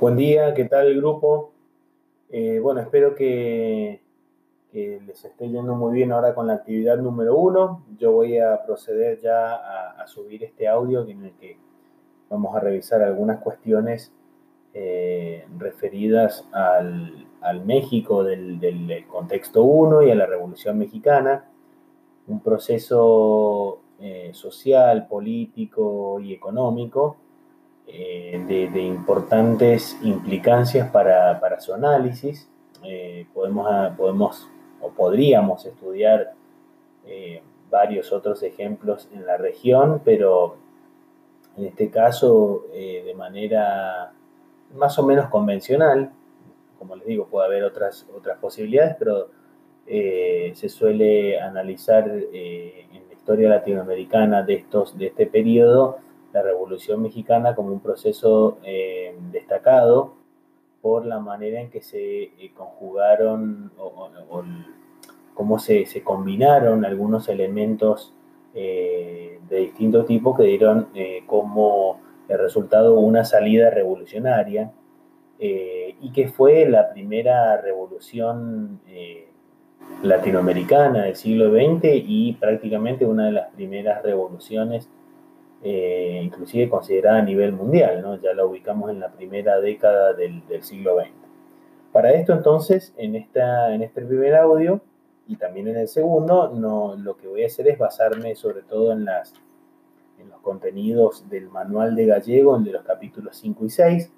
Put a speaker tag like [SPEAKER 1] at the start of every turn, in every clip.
[SPEAKER 1] Buen día, ¿qué tal grupo? Eh, bueno, espero que, les esté yendo muy bien ahora con la actividad número uno. Yo voy a proceder ya a, subir este audio en el que vamos a revisar algunas cuestiones eh, referidas al, México del, contexto 1 y a la Revolución Mexicana, un proceso eh, social, político y económico eh, de, importantes implicancias para, su análisis. Eh, podemos, ah, podemos o podríamos estudiar eh, varios otros ejemplos en la región, pero en este caso de manera más o menos convencional. Como les digo, puede haber otras, otras posibilidades, pero se suele analizar en la historia latinoamericana de, estos, de este periodo la Revolución Mexicana como un proceso eh, destacado por la manera en que se eh, conjugaron o, cómo se, combinaron algunos elementos eh, de distinto tipo que dieron como resultado una salida revolucionaria y que fue la primera revolución latinoamericana del siglo XX y prácticamente una de las primeras revoluciones eh, inclusive considerada a nivel mundial, ¿no? ya la ubicamos en la primera década del, siglo XX. Para esto entonces, en, esta, en este primer audio y también en el segundo, no, lo que voy a hacer es basarme sobre todo en, las, en los contenidos del manual de gallego, en de los capítulos 5 y 6.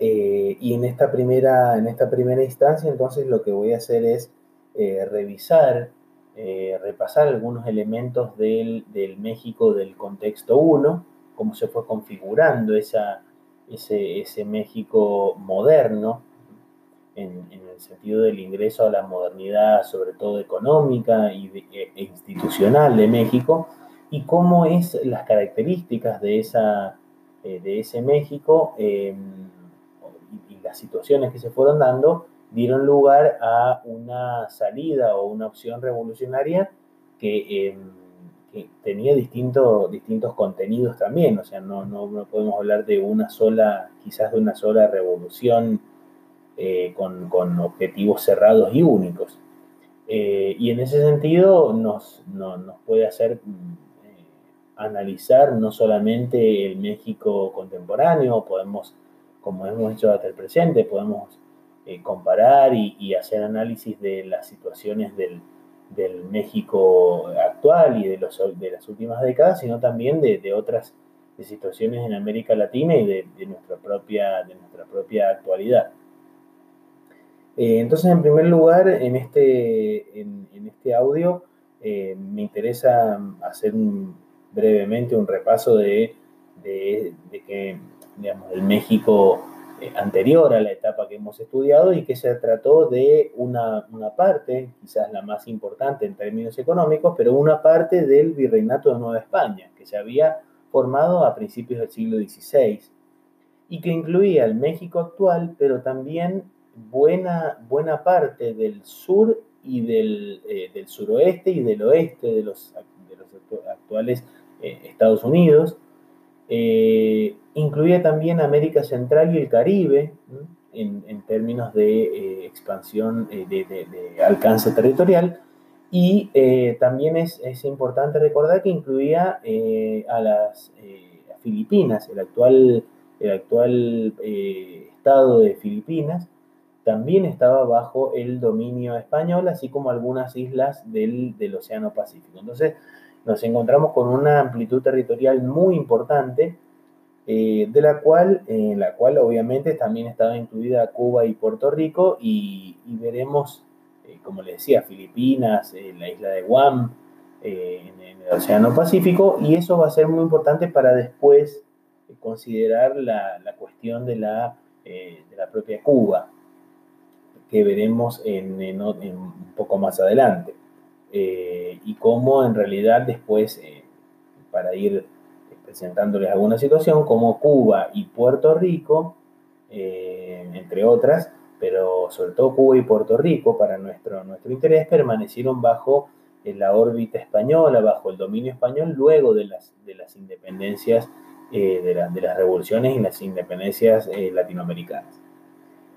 [SPEAKER 1] Eh, y en esta, primera, en esta primera instancia, entonces lo que voy a hacer es eh, revisar eh, repasar algunos elementos del, México del contexto 1, cómo se fue configurando esa, ese, México moderno, en, el sentido del ingreso a la modernidad, sobre todo económica e, e, institucional de México, y cómo es las características de, esa, eh, de ese México em, y, y las situaciones que se fueron dando dieron lugar a una salida o una opción revolucionaria que, em, tenía distintos contenidos también, o sea, no, no, podemos hablar de una sola, quizás de una sola revolución eh, con, objetivos cerrados y únicos. Eh, y en ese sentido nos, nos puede hacer eh, analizar no solamente el México contemporáneo, podemos, como hemos hecho hasta el presente, podemos eh, comparar y, hacer análisis de las situaciones del, México actual y de, los, de, las últimas décadas, sino también de, otras situaciones en América Latina y de, nuestra, propia, de nuestra propia actualidad. Eh, entonces, en primer lugar, en este, en, este audio eh, me interesa hacer brevemente un repaso de, que digamos, el México anterior a la etapa que hemos estudiado y que se trató de una, parte, quizás la más importante en términos económicos, pero una parte del virreinato de Nueva España, que se había formado a principios del siglo XVI y que incluía el México actual, pero también buena, buena parte del sur y del, eh, del suroeste y del oeste de los, de los actuales eh, Estados Unidos, eh, incluía también América Central y el Caribe en, términos de eh, expansión eh, de, alcance territorial. Y también es, importante recordar que incluía a las Filipinas, el actual, el actual estado de Filipinas, también estaba bajo el dominio español, así como algunas islas del, del Océano Pacífico. Entonces, nos encontramos con una amplitud territorial muy importante, eh, de la cual, en la cual obviamente también estaba incluida Cuba y Puerto Rico, y, veremos, eh, como les decía, Filipinas, eh, la isla de Guam, en, el Océano Pacífico, y eso va a ser muy importante para después considerar la, cuestión de la, de la propia Cuba, que veremos en un poco más adelante. Eh, y cómo en realidad después, eh, para ir presentándoles alguna situación, como Cuba y Puerto Rico, eh, entre otras, pero sobre todo Cuba y Puerto Rico, para nuestro, nuestro interés, permanecieron bajo la órbita española, bajo el dominio español, luego de las, de las independencias de, las revoluciones y las independencias latinoamericanas.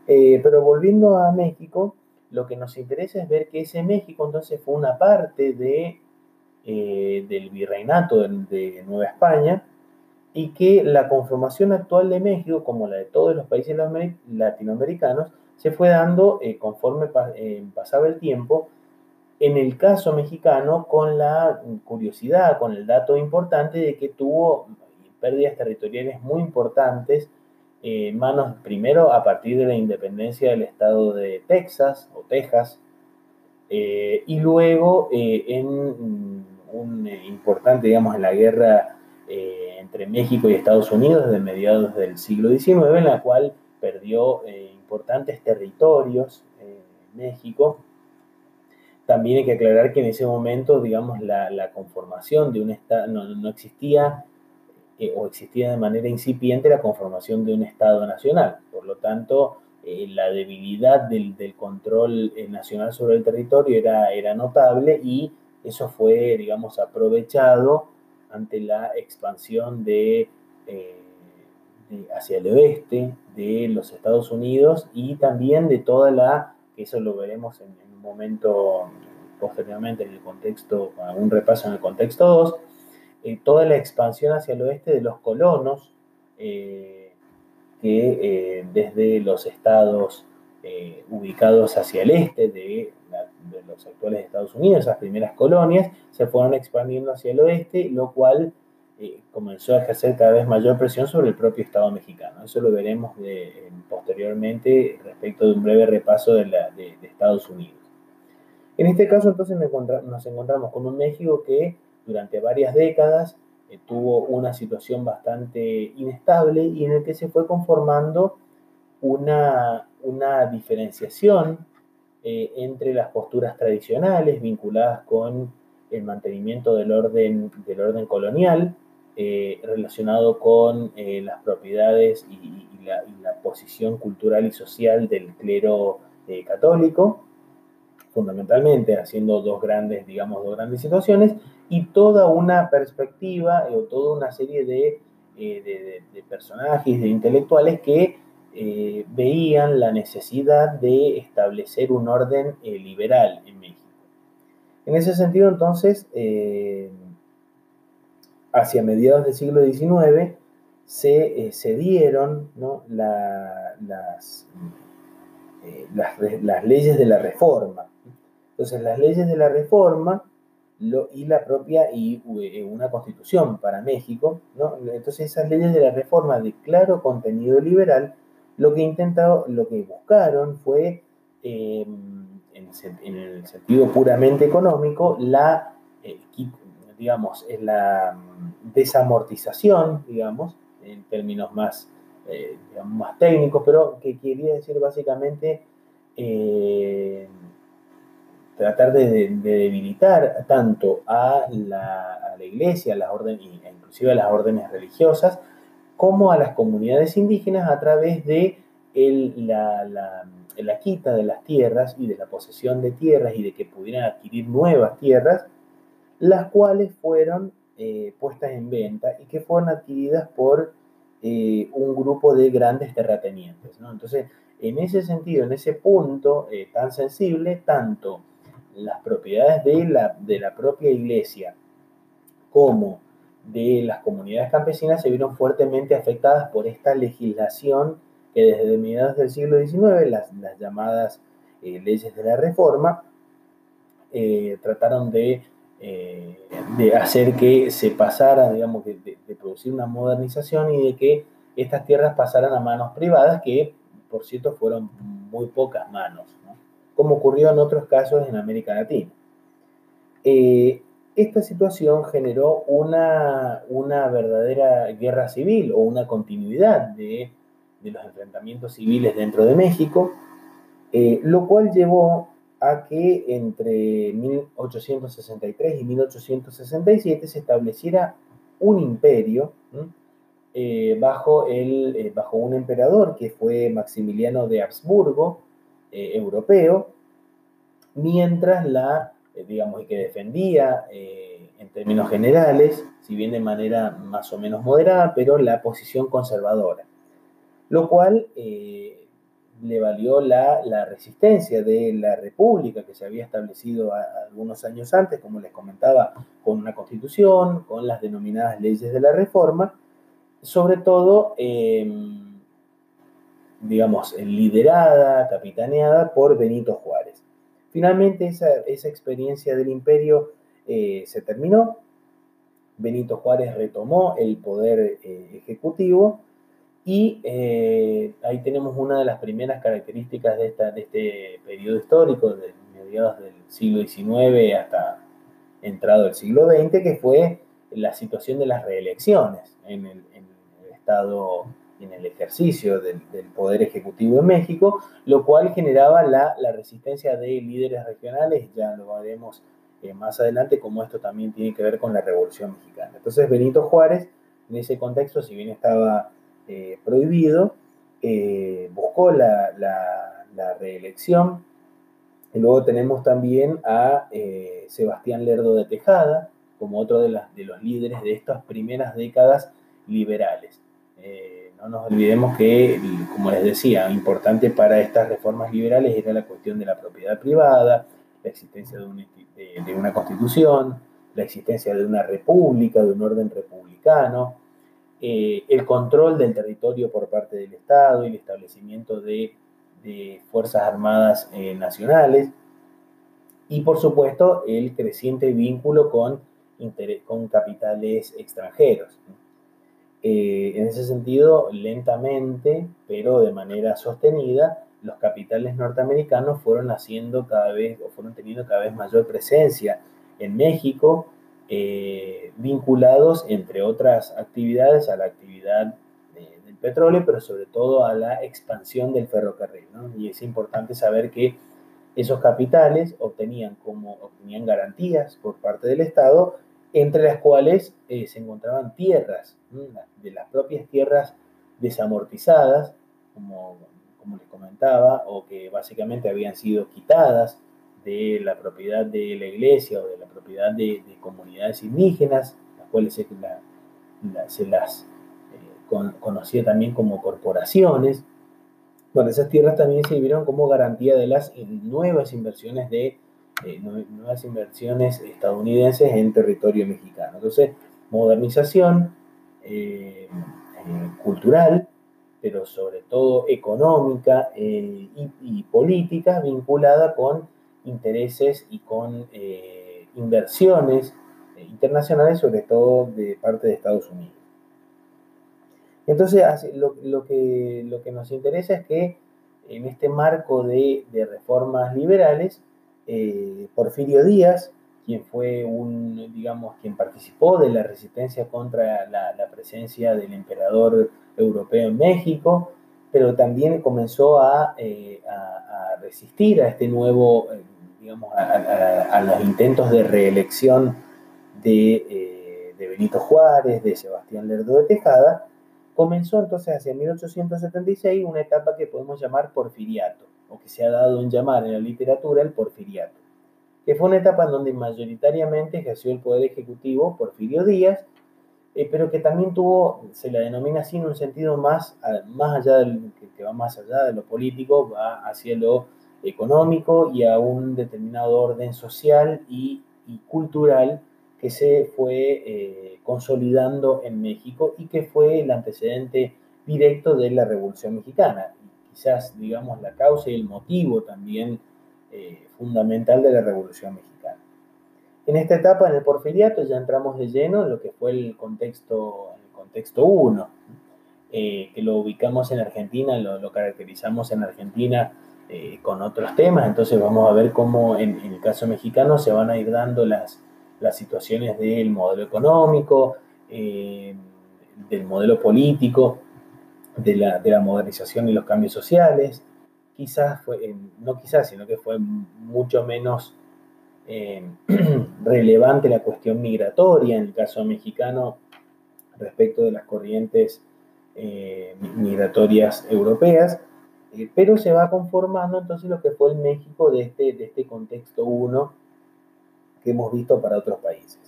[SPEAKER 1] pero volviendo a México, lo que nos interesa es ver que ese México entonces fue una parte de, del virreinato de Nueva España, y que la conformación actual de México, como la de todos los países latinoamericanos, se fue dando eh, conforme eh, pasaba el tiempo. En el caso mexicano, con la curiosidad, con el dato importante de que tuvo pérdidas territoriales muy importantes, eh, manos primero a partir de la independencia del estado de Texas o Texas, y luego en un importante, digamos, en la guerra entre México y Estados Unidos desde mediados del siglo XIX, en la cual perdió eh, importantes territorios eh, México. También hay que aclarar que en ese momento, digamos, la, conformación de un Estado, no, existía eh, o existía de manera incipiente la conformación de un Estado nacional. Por lo tanto, la debilidad del, control nacional sobre el territorio era, era notable y eso fue, digamos, aprovechado ante la expansión de, eh, hacia el oeste de los Estados Unidos y también de toda la, eso lo veremos en, un momento posteriormente en el contexto, con un repaso en el contexto 2, eh, toda la expansión hacia el oeste de los colonos eh, que desde los estados ubicados hacia el este de de los actuales Estados Unidos, esas primeras colonias, se fueron expandiendo hacia el oeste, lo cual eh, comenzó a ejercer cada vez mayor presión sobre el propio Estado mexicano. Eso lo veremos posteriormente respecto de un breve repaso de, Estados Unidos. En este caso, entonces, nos encontramos con un México que durante varias décadas eh, tuvo una situación bastante inestable y en el que se fue conformando una, una diferenciación eh, entre las posturas tradicionales vinculadas con el mantenimiento del orden, del orden colonial, eh, relacionado con las propiedades y, la, posición cultural y social del clero católico, fundamentalmente haciendo dos grandes, digamos, dos grandes situaciones, y toda una perspectiva o toda una serie de, de personajes, de intelectuales que eh, veían la necesidad de establecer un orden eh, liberal en México. En ese sentido, entonces, eh, hacia mediados del siglo XIX, se, dieron las, las, leyes de la reforma. Entonces, las leyes de la reforma y la propia y una constitución para México, entonces esas leyes de la reforma de claro contenido liberal lo que intentado, lo que buscaron fue, em, en, el sentido puramente económico, la, eh, digamos, la mm, desamortización, digamos, en términos más, eh, más técnicos, pero que quería decir básicamente eh, tratar de, debilitar tanto a la, iglesia, a las órdenes, inclusive a las órdenes religiosas, como a las comunidades indígenas a través de la, quita de las tierras y de la posesión de tierras y de que pudieran adquirir nuevas tierras, las cuales fueron eh, puestas en venta y que fueron adquiridas por eh, un grupo de grandes terratenientes. Entonces, en ese sentido, en ese punto eh, tan sensible, tanto las propiedades de la, de la propia iglesia como de las comunidades campesinas se vieron fuertemente afectadas por esta legislación que desde mediados del siglo XIX, las, llamadas eh, leyes de la reforma, trataron de, eh, de, hacer que se pasara, digamos, de, producir una modernización y de que estas tierras pasaran a manos privadas, que por cierto fueron muy pocas manos, como ocurrió en otros casos en América Latina. Esta situación generó una, una verdadera guerra civil o una continuidad de, los enfrentamientos civiles dentro de México, eh, lo cual llevó a que entre 1863 y 1867 se estableciera un imperio eh, bajo, el, eh, bajo un emperador que fue Maximiliano de Habsburgo, europeo, mientras la eh, digamos, que defendía eh, en términos generales, si bien de manera más o menos moderada, pero la posición conservadora, lo cual eh, le valió la, resistencia de la República que se había establecido algunos años antes, como les comentaba, con una constitución, con las denominadas leyes de la reforma, sobre todo, em, digamos, liderada, capitaneada por Benito Juárez. Finalmente esa, experiencia del imperio eh, se terminó, Benito Juárez retomó el poder eh, ejecutivo y eh, ahí tenemos una de las primeras características de, esta, de este periodo histórico, de mediados del siglo XIX hasta entrado el siglo XX, que fue la situación de las reelecciones en el, Estado, en el ejercicio del, poder ejecutivo en México, lo cual generaba la, resistencia de líderes regionales, ya lo veremos eh, más adelante, como esto también tiene que ver con la Revolución Mexicana. Entonces Benito Juárez, en ese contexto, si bien estaba eh, prohibido, eh, buscó la, reelección. Y luego tenemos también a eh, Sebastián Lerdo de Tejada, como otro de, las, de, los líderes de estas primeras décadas liberales. no nos olvidemos que, como les decía, importante para estas reformas liberales era la cuestión de la propiedad privada, la existencia de de una constitución, la existencia de una república, de un orden republicano, eh, el control del territorio por parte del Estado y el establecimiento de, Fuerzas Armadas eh, nacionales y por supuesto el creciente vínculo con, con capitales extranjeros. Eh, en ese sentido, lentamente, pero de manera sostenida, los capitales norteamericanos fueron haciendo cada vez o fueron teniendo cada vez mayor presencia en México, eh, vinculados, entre otras actividades, a la actividad del petróleo, pero sobre todo a la expansión del ferrocarril. Y es importante saber que esos capitales obtenían, como, obtenían garantías por parte del Estado, entre las cuales eh, se encontraban tierras, de las propias tierras desamortizadas, como, como les comentaba, o que básicamente habían sido quitadas de la propiedad de la iglesia o de la propiedad de, comunidades indígenas, las cuales se, las eh, conocía también como corporaciones. Bueno, esas tierras también sirvieron como garantía de las nuevas inversiones de eh, nuevas inversiones estadounidenses en territorio mexicano. Entonces, modernización eh, cultural, pero sobre todo económica y, política vinculada con intereses y con eh, inversiones eh, internacionales, sobre todo de parte de Estados Unidos. Entonces, lo, que, nos interesa es que en este marco de, reformas liberales, eh, Porfirio Díaz, quien fue un, digamos, quien participó de la resistencia contra la, presencia del emperador europeo en México, pero también comenzó a resistir a este nuevo digamos, a, los intentos de reelección eh, de, Benito Juárez, de Sebastián Lerdo de Tejada, comenzó entonces hacia 1876 una etapa que podemos llamar porfiriato, o que se ha dado en llamar en la literatura el porfiriato, que fue una etapa en donde mayoritariamente ejerció el poder ejecutivo Porfirio Díaz, eh, pero que también tuvo, se la denomina así en un sentido más, más allá del, que va más allá de lo político, va hacia lo económico y a un determinado orden social y, cultural que se fue eh, consolidando en México y que fue el antecedente directo de la Revolución Mexicana. quizás, digamos, la causa y el motivo también eh, fundamental de la Revolución Mexicana. En esta etapa, en el porfiriato, ya entramos de lleno en lo que fue el contexto, contexto 1, eh, que lo ubicamos en Argentina, lo caracterizamos en Argentina eh, con otros temas. Entonces vamos a ver cómo en, el caso mexicano se van a ir dando las, las situaciones del modelo económico, eh, del modelo político, de la, de la, modernización y los cambios sociales. Quizás fue, eh, no quizás, sino que fue mucho menos relevante la cuestión migratoria en el caso mexicano respecto de las corrientes migratorias europeas eh, pero se va conformando entonces lo que fue el México de este, de este contexto 1 que hemos visto para otros países.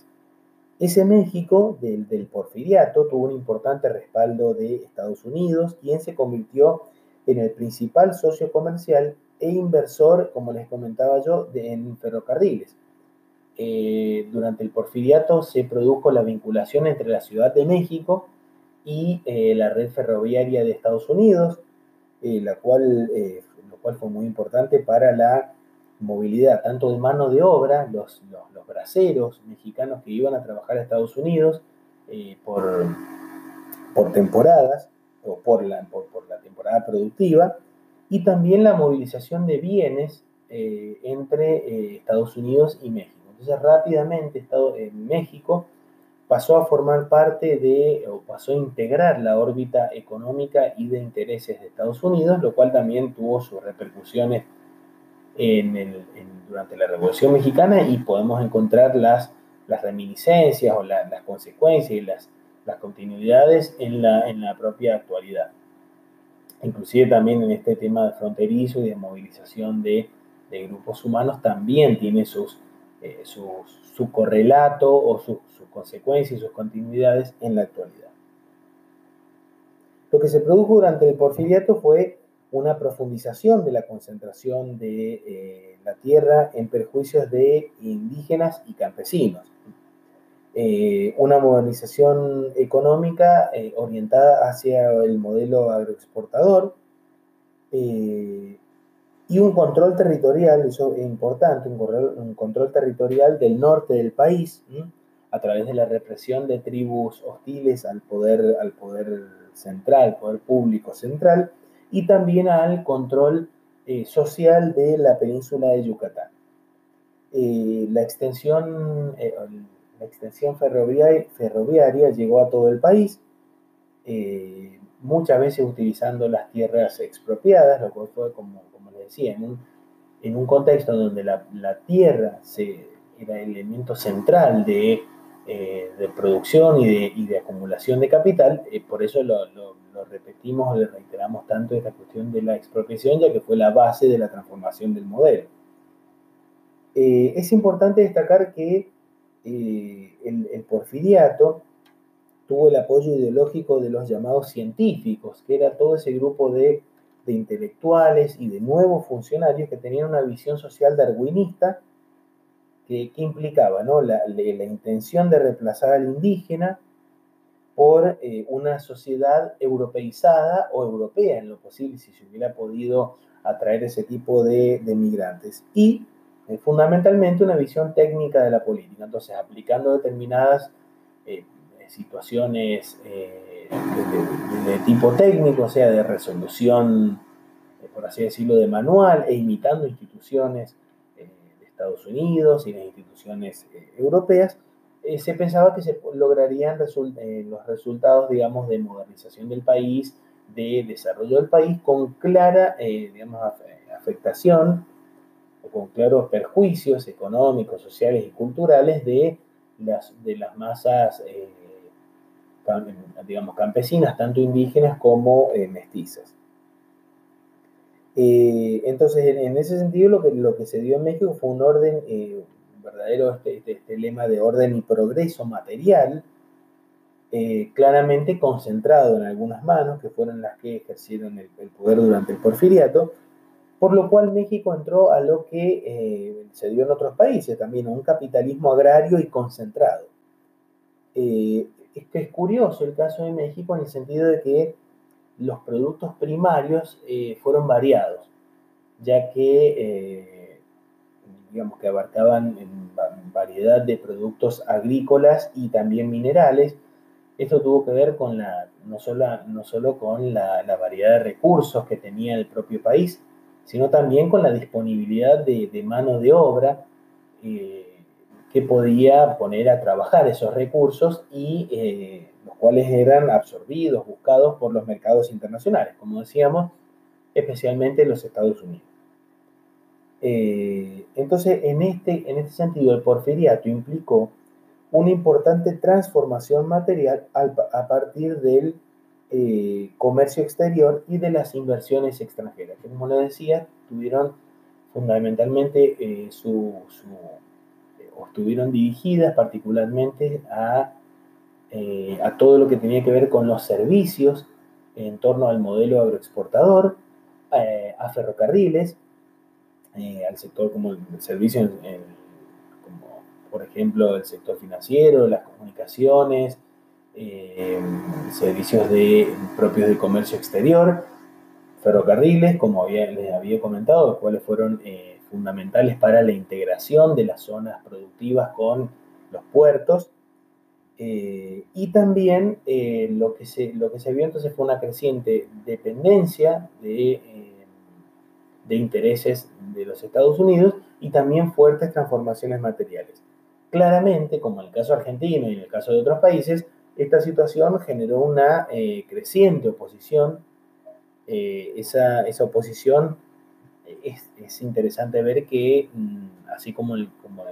[SPEAKER 1] Ese México del, del, porfiriato tuvo un importante respaldo de Estados Unidos, quien se convirtió en el principal socio comercial e inversor, como les comentaba yo, de, en ferrocarriles. Eh, durante el porfiriato se produjo la vinculación entre la Ciudad de México y eh, la red ferroviaria de Estados Unidos, eh, la cual, lo cual fue muy importante para la movilidad tanto de mano de obra, los, los, braceros mexicanos que iban a trabajar a Estados Unidos por, por temporadas o por la, por, por la temporada productiva, y también la movilización de bienes entre Estados Unidos y México. Entonces rápidamente Estado, México pasó a formar parte de, o pasó a integrar la órbita económica y de intereses de Estados Unidos, lo cual también tuvo sus repercusiones durante la Revolución Mexicana y podemos encontrar las, las reminiscencias o las consecuencias y las, las continuidades en la, en la propia actualidad. Inclusive también en este tema de fronterizo y de movilización de, de grupos humanos también tiene sus, eh, su, correlato o sus su consecuencias y sus continuidades en la actualidad. Lo que se produjo durante el porfiriato fue una profundización de la concentración de eh, la tierra en perjuicios de indígenas y campesinos. Eh, una modernización económica orientada hacia el modelo agroexportador, y un control territorial, eso es importante, un, control, territorial del norte del país, a través de la represión de tribus hostiles al poder, al poder central, poder público central, y también al control eh, social de la península de Yucatán. Eh, la, extensión, eh, la extensión ferroviaria, ferroviaria, llegó a todo el país, muchas veces utilizando las tierras expropiadas, lo cual fue como decía, en un, contexto donde la, tierra era el elemento central de, eh, producción y de, acumulación de capital, eh, por eso lo, lo, lo le reiteramos tanto esta cuestión de la expropiación, ya que fue la base de la transformación del modelo. Eh, es importante destacar que el, el porfiriato tuvo el apoyo ideológico de los llamados científicos, que era todo ese grupo de de intelectuales y de nuevos funcionarios que tenían una visión social darwinista que, implicaba ¿no? la, intención de reemplazar al indígena por eh, una sociedad europeizada o europea en lo posible, si se hubiera podido atraer ese tipo de, migrantes. Y eh, fundamentalmente una visión técnica de la política, entonces aplicando determinadas eh, situaciones de, tipo técnico, o sea, de resolución, eh, por así decirlo, de manual, e imitando instituciones eh, de Estados Unidos y las instituciones eh, europeas, se pensaba que se lograrían los resultados, digamos, de modernización del país, de desarrollo del país, con clara, digamos, afectación o con claros perjuicios económicos, sociales y culturales de las, de las masas digamos, campesinas, tanto indígenas como eh, mestizas. Eh, entonces, en, ese sentido, lo que, lo que se dio en México fue un orden, eh, un verdadero este, este, este, lema de orden y progreso material, claramente concentrado en algunas manos, que fueron las que ejercieron el, poder durante el porfiriato, por lo cual México entró a lo que se dio en otros países también, un capitalismo agrario y concentrado es que es curioso el caso de México en el sentido de que los productos primarios eh, fueron variados, ya que, eh, digamos, que abarcaban variedad de productos agrícolas y también minerales. Esto tuvo que ver con la, no, solo, no solo con la, variedad de recursos que tenía el propio país, sino también con la disponibilidad de, mano de obra. Eh, que podía poner a trabajar esos recursos y eh, los cuales eran absorbidos, buscados por los mercados internacionales, como decíamos, especialmente los Estados Unidos. Eh, entonces, en este, en este sentido, el porfiriato implicó una importante transformación material a partir del eh, comercio exterior y de las inversiones extranjeras, que como les decía, tuvieron fundamentalmente su estuvieron dirigidas particularmente a, a todo lo que tenía que ver con los servicios en torno al modelo agroexportador, a ferrocarriles, al sector como el, servicio como por ejemplo el sector financiero, las comunicaciones, eh, servicios de, propios de comercio exterior, ferrocarriles, como les había comentado, los cuales fueron eh, fundamentales para la integración de las zonas productivas con los puertos. Eh, y también lo, que se, lo que se vio entonces fue una creciente dependencia de, de intereses de los Estados Unidos y también fuertes transformaciones materiales. Claramente, como en el caso argentino y en el caso de otros países, esta situación generó una eh, creciente oposición. Eh, esa, oposición es, interesante ver que, mm, así como, como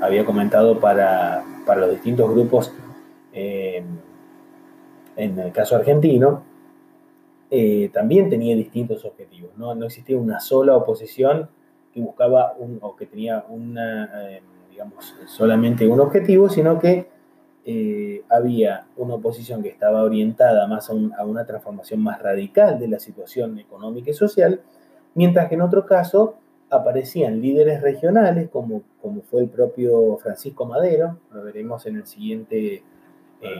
[SPEAKER 1] había comentado para, los distintos grupos eh, en el caso argentino, también tenía distintos objetivos. ¿no? no existía una sola oposición que buscaba un, o que tenía una, digamos, solamente un objetivo, sino que eh, había una oposición que estaba orientada más a, una transformación más radical de la situación económica y social, mientras que en otro caso aparecían líderes regionales, como, como fue el propio Francisco Madero, lo veremos en el siguiente, eh,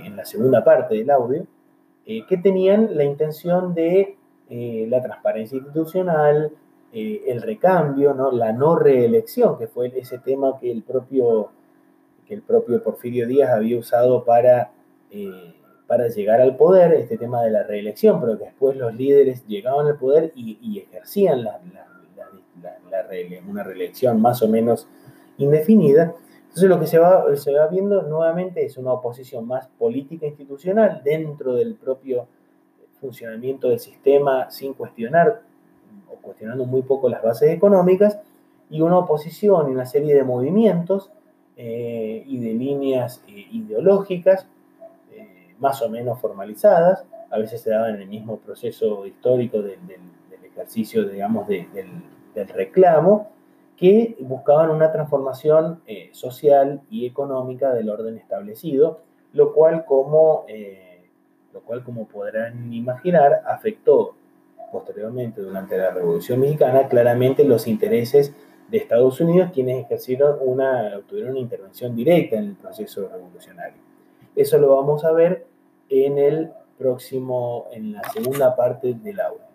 [SPEAKER 1] en la segunda parte del audio, eh, que tenían la intención de la transparencia institucional, el recambio, ¿no? la no reelección, que fue ese tema que el propio que el propio Porfirio Díaz había usado para, eh, para llegar al poder, este tema de la reelección, pero que después los líderes llegaban al poder y, ejercían una reelección más o menos indefinida. Entonces lo que se va, viendo nuevamente es una oposición más política institucional dentro del propio funcionamiento del sistema sin cuestionar o cuestionando muy poco las bases económicas y una oposición y una serie de movimientos eh, y de líneas eh, ideológicas más o menos formalizadas, a veces se daban en el mismo proceso histórico del, ejercicio, digamos, del, reclamo, que buscaban una transformación social y económica del orden establecido, lo cual, como, lo cual, como podrán imaginar, afectó posteriormente durante la Revolución Mexicana claramente los intereses de Estados Unidos, quienes ejercieron una, tuvieron una intervención directa en el proceso revolucionario. Eso lo vamos a ver en el próximo, en la segunda parte del audio.